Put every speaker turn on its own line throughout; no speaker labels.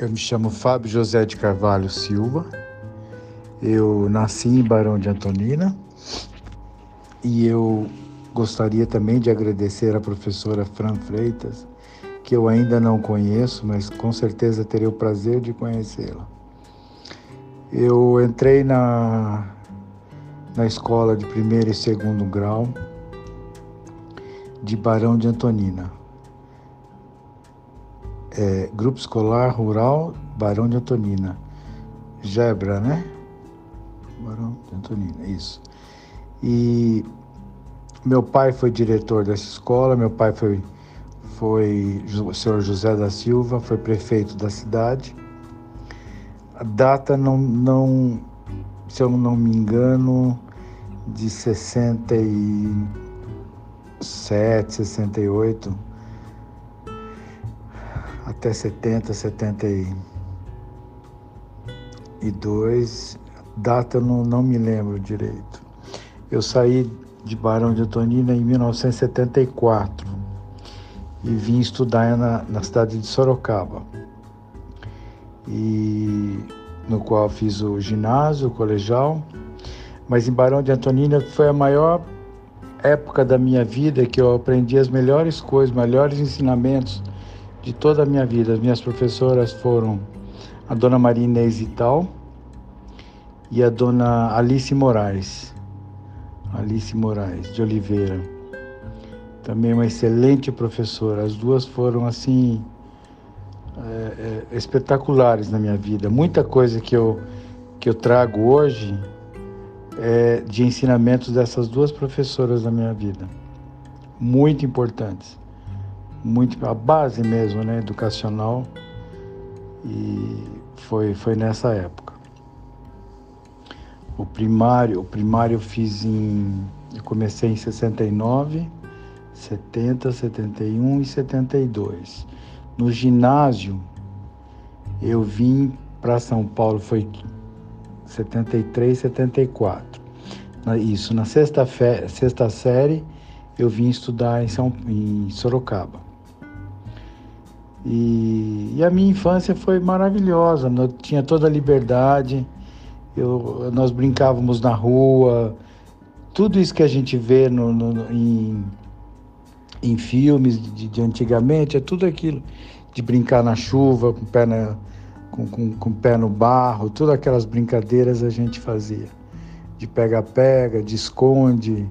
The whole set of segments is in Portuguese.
Eu me chamo Fábio José de Carvalho Silva. Eu nasci em Barão de Antonina e eu gostaria também de agradecer à professora Fran Freitas, que eu ainda não conheço, mas com certeza terei o prazer de conhecê-la. Eu entrei na, na escola de primeiro e segundo grau de Barão de Antonina é, Grupo Escolar Rural Barão de Antonina. Gebra, né? Barão de Antonina, isso. E meu pai foi diretor dessa escola, meu pai foi, foi o senhor José da Silva, foi prefeito da cidade. A data não, não se eu não me engano, de 67, 68 até 70, 72. Data eu não, não me lembro direito. Eu saí de Barão de Antonina em 1974 e vim estudar na, na cidade de Sorocaba. E no qual fiz o ginásio, o colegial, mas em Barão de Antonina foi a maior época da minha vida que eu aprendi as melhores coisas, melhores ensinamentos de toda a minha vida. As minhas professoras foram a dona Maria Inês Ital e a dona Alice Moraes. Alice Moraes de Oliveira. Também uma excelente professora. As duas foram assim é, é, espetaculares na minha vida. Muita coisa que eu, que eu trago hoje é de ensinamentos dessas duas professoras na minha vida. Muito importantes muito a base mesmo, né, educacional. E foi foi nessa época. O primário, o primário eu fiz em eu comecei em 69, 70, 71 e 72. No ginásio eu vim para São Paulo foi 73, 74. Isso, na sexta, sexta série eu vim estudar em, São, em Sorocaba. E, e, a minha infância foi maravilhosa, eu tinha toda a liberdade, eu, nós brincávamos na rua, tudo isso que a gente vê no, no, em, em filmes de, de, antigamente, é tudo aquilo de brincar na chuva, com o pé, na, com, com, com pé no barro, todas aquelas brincadeiras a gente fazia. De pega-pega, de esconde.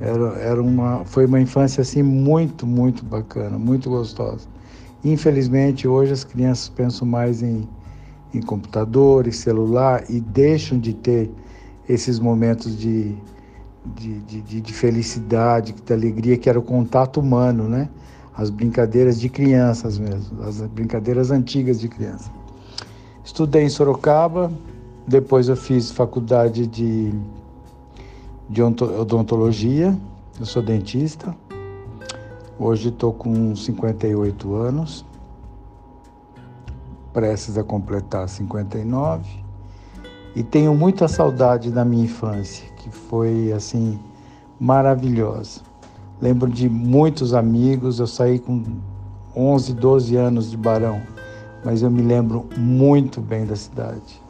Era, era uma, foi uma infância assim muito, muito bacana, muito gostosa. Infelizmente, hoje as crianças pensam mais em, em computador e celular e deixam de ter esses momentos de, de, de, de felicidade, de alegria, que era o contato humano, né? As brincadeiras de crianças mesmo, as brincadeiras antigas de criança. Estudei em Sorocaba, depois eu fiz faculdade de, de odontologia, eu sou dentista. Hoje estou com 58 anos, prestes a completar 59, e tenho muita saudade da minha infância, que foi assim maravilhosa. Lembro de muitos amigos, eu saí com 11, 12 anos de Barão, mas eu me lembro muito bem da cidade.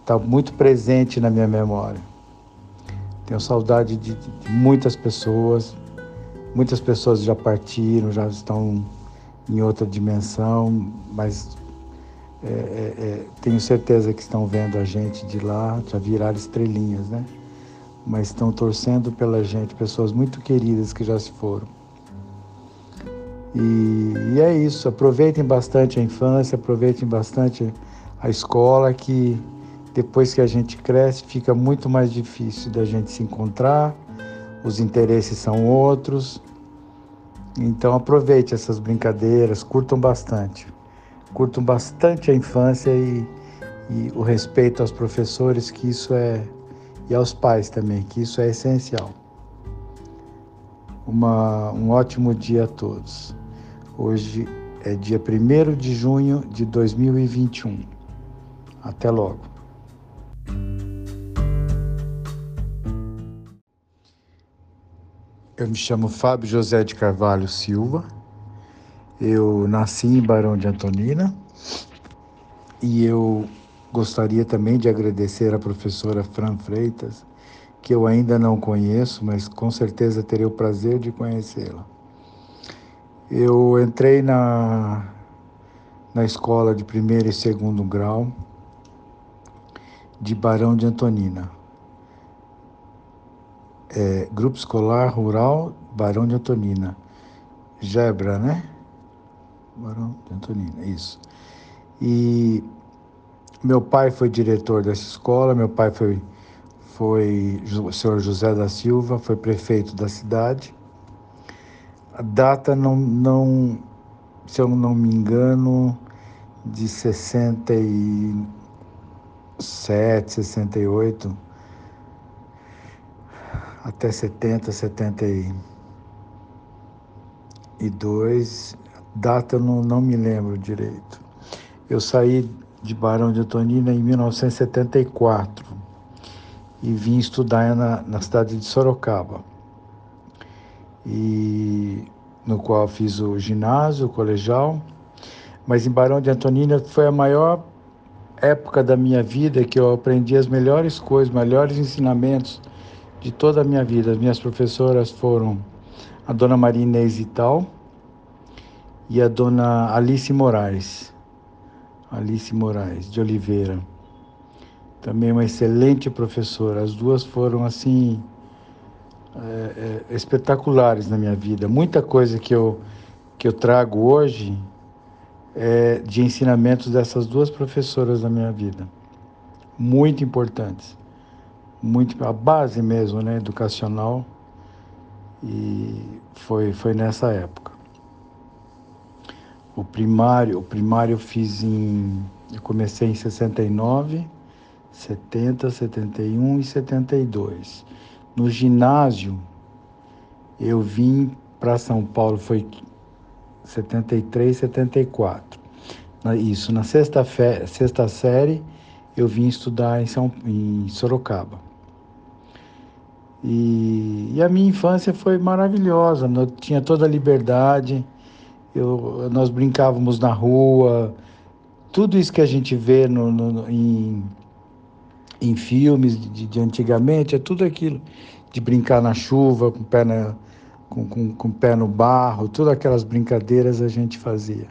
Está muito presente na minha memória. Tenho saudade de, de muitas pessoas, Muitas pessoas já partiram, já estão em outra dimensão, mas é, é, é, tenho certeza que estão vendo a gente de lá, já viraram estrelinhas, né? Mas estão torcendo pela gente, pessoas muito queridas que já se foram. E, e é isso, aproveitem bastante a infância, aproveitem bastante a escola, que depois que a gente cresce fica muito mais difícil da gente se encontrar, os interesses são outros. Então aproveite essas brincadeiras, curtam bastante. Curtam bastante a infância e, e o respeito aos professores, que isso é. e aos pais também, que isso é essencial. Uma, um ótimo dia a todos. Hoje é dia 1 de junho de 2021. Até logo. Eu me chamo Fábio José de Carvalho Silva. Eu nasci em Barão de Antonina E eu gostaria também de agradecer a professora Fran Freitas, que eu ainda não conheço, mas com certeza terei o prazer de conhecê-la. Eu entrei na, na escola de primeiro e segundo grau de Barão de Antonina. É, Grupo Escolar Rural Barão de Antonina. Gebra, né? Barão de Antonina, isso. E meu pai foi diretor dessa escola, meu pai foi, foi o senhor José da Silva, foi prefeito da cidade. A data não, não se eu não me engano, de 67, 68 até 70, 72. Data eu não, não me lembro direito. Eu saí de Barão de Antonina em 1974 e vim estudar na, na cidade de Sorocaba. E no qual fiz o ginásio, o colegial, mas em Barão de Antonina foi a maior época da minha vida que eu aprendi as melhores coisas, melhores ensinamentos de toda a minha vida. As minhas professoras foram a dona Maria Inês Ital e a dona Alice Moraes. Alice Moraes de Oliveira. Também uma excelente professora. As duas foram assim é, é, espetaculares na minha vida. Muita coisa que eu que eu trago hoje é de ensinamentos dessas duas professoras na minha vida, muito importantes, muito a base mesmo, né, educacional. E foi foi nessa época. O primário, o primário eu fiz em. Eu comecei em 69, 70, 71 e 72. No ginásio, eu vim para São Paulo, foi 73, 74. Isso, na sexta, fe, sexta série, eu vim estudar em, São, em Sorocaba. E, e a minha infância foi maravilhosa, eu tinha toda a liberdade eu, nós brincávamos na rua, tudo isso que a gente vê no, no em, em filmes de, de, antigamente, é tudo aquilo de brincar na chuva, com o pé, com, com, com pé no barro, todas aquelas brincadeiras a gente fazia.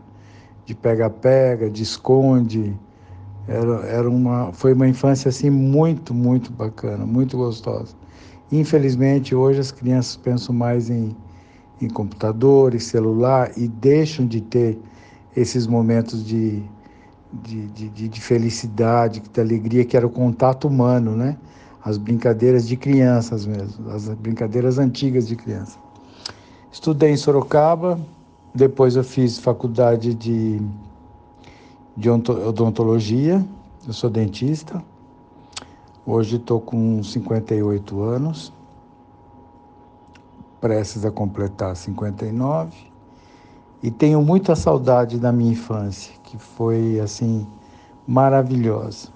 De pega-pega, de esconde. Era, era uma, foi uma infância assim muito, muito bacana, muito gostosa. Infelizmente, hoje as crianças pensam mais em em computadores, celular e deixam de ter esses momentos de, de, de, de felicidade, de alegria, que era o contato humano, né? As brincadeiras de crianças mesmo, as brincadeiras antigas de criança. Estudei em Sorocaba, depois eu fiz faculdade de, de odontologia, eu sou dentista. Hoje estou com 58 anos prestes a completar 59 e tenho muita saudade da minha infância, que foi assim maravilhosa.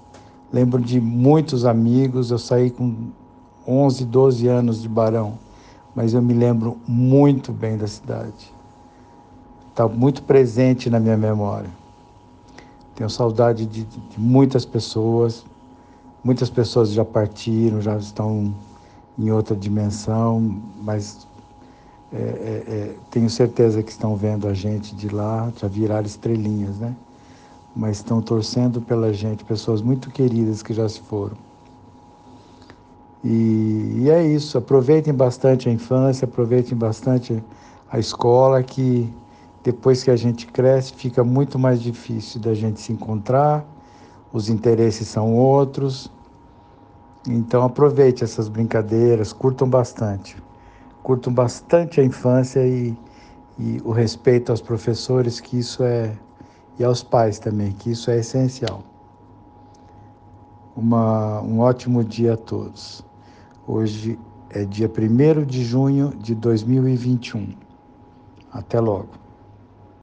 Lembro de muitos amigos, eu saí com 11, 12 anos de Barão, mas eu me lembro muito bem da cidade. Está muito presente na minha memória. Tenho saudade de, de muitas pessoas, muitas pessoas já partiram, já estão em outra dimensão, mas é, é, é, tenho certeza que estão vendo a gente de lá, já viraram estrelinhas, né? Mas estão torcendo pela gente, pessoas muito queridas que já se foram. E, e é isso, aproveitem bastante a infância, aproveitem bastante a escola, que depois que a gente cresce fica muito mais difícil da gente se encontrar, os interesses são outros. Então aproveite essas brincadeiras, curtam bastante curto bastante a infância e, e o respeito aos professores, que isso é, e aos pais também, que isso é essencial. Uma, um ótimo dia a todos. Hoje é dia 1 de junho de 2021. Até logo.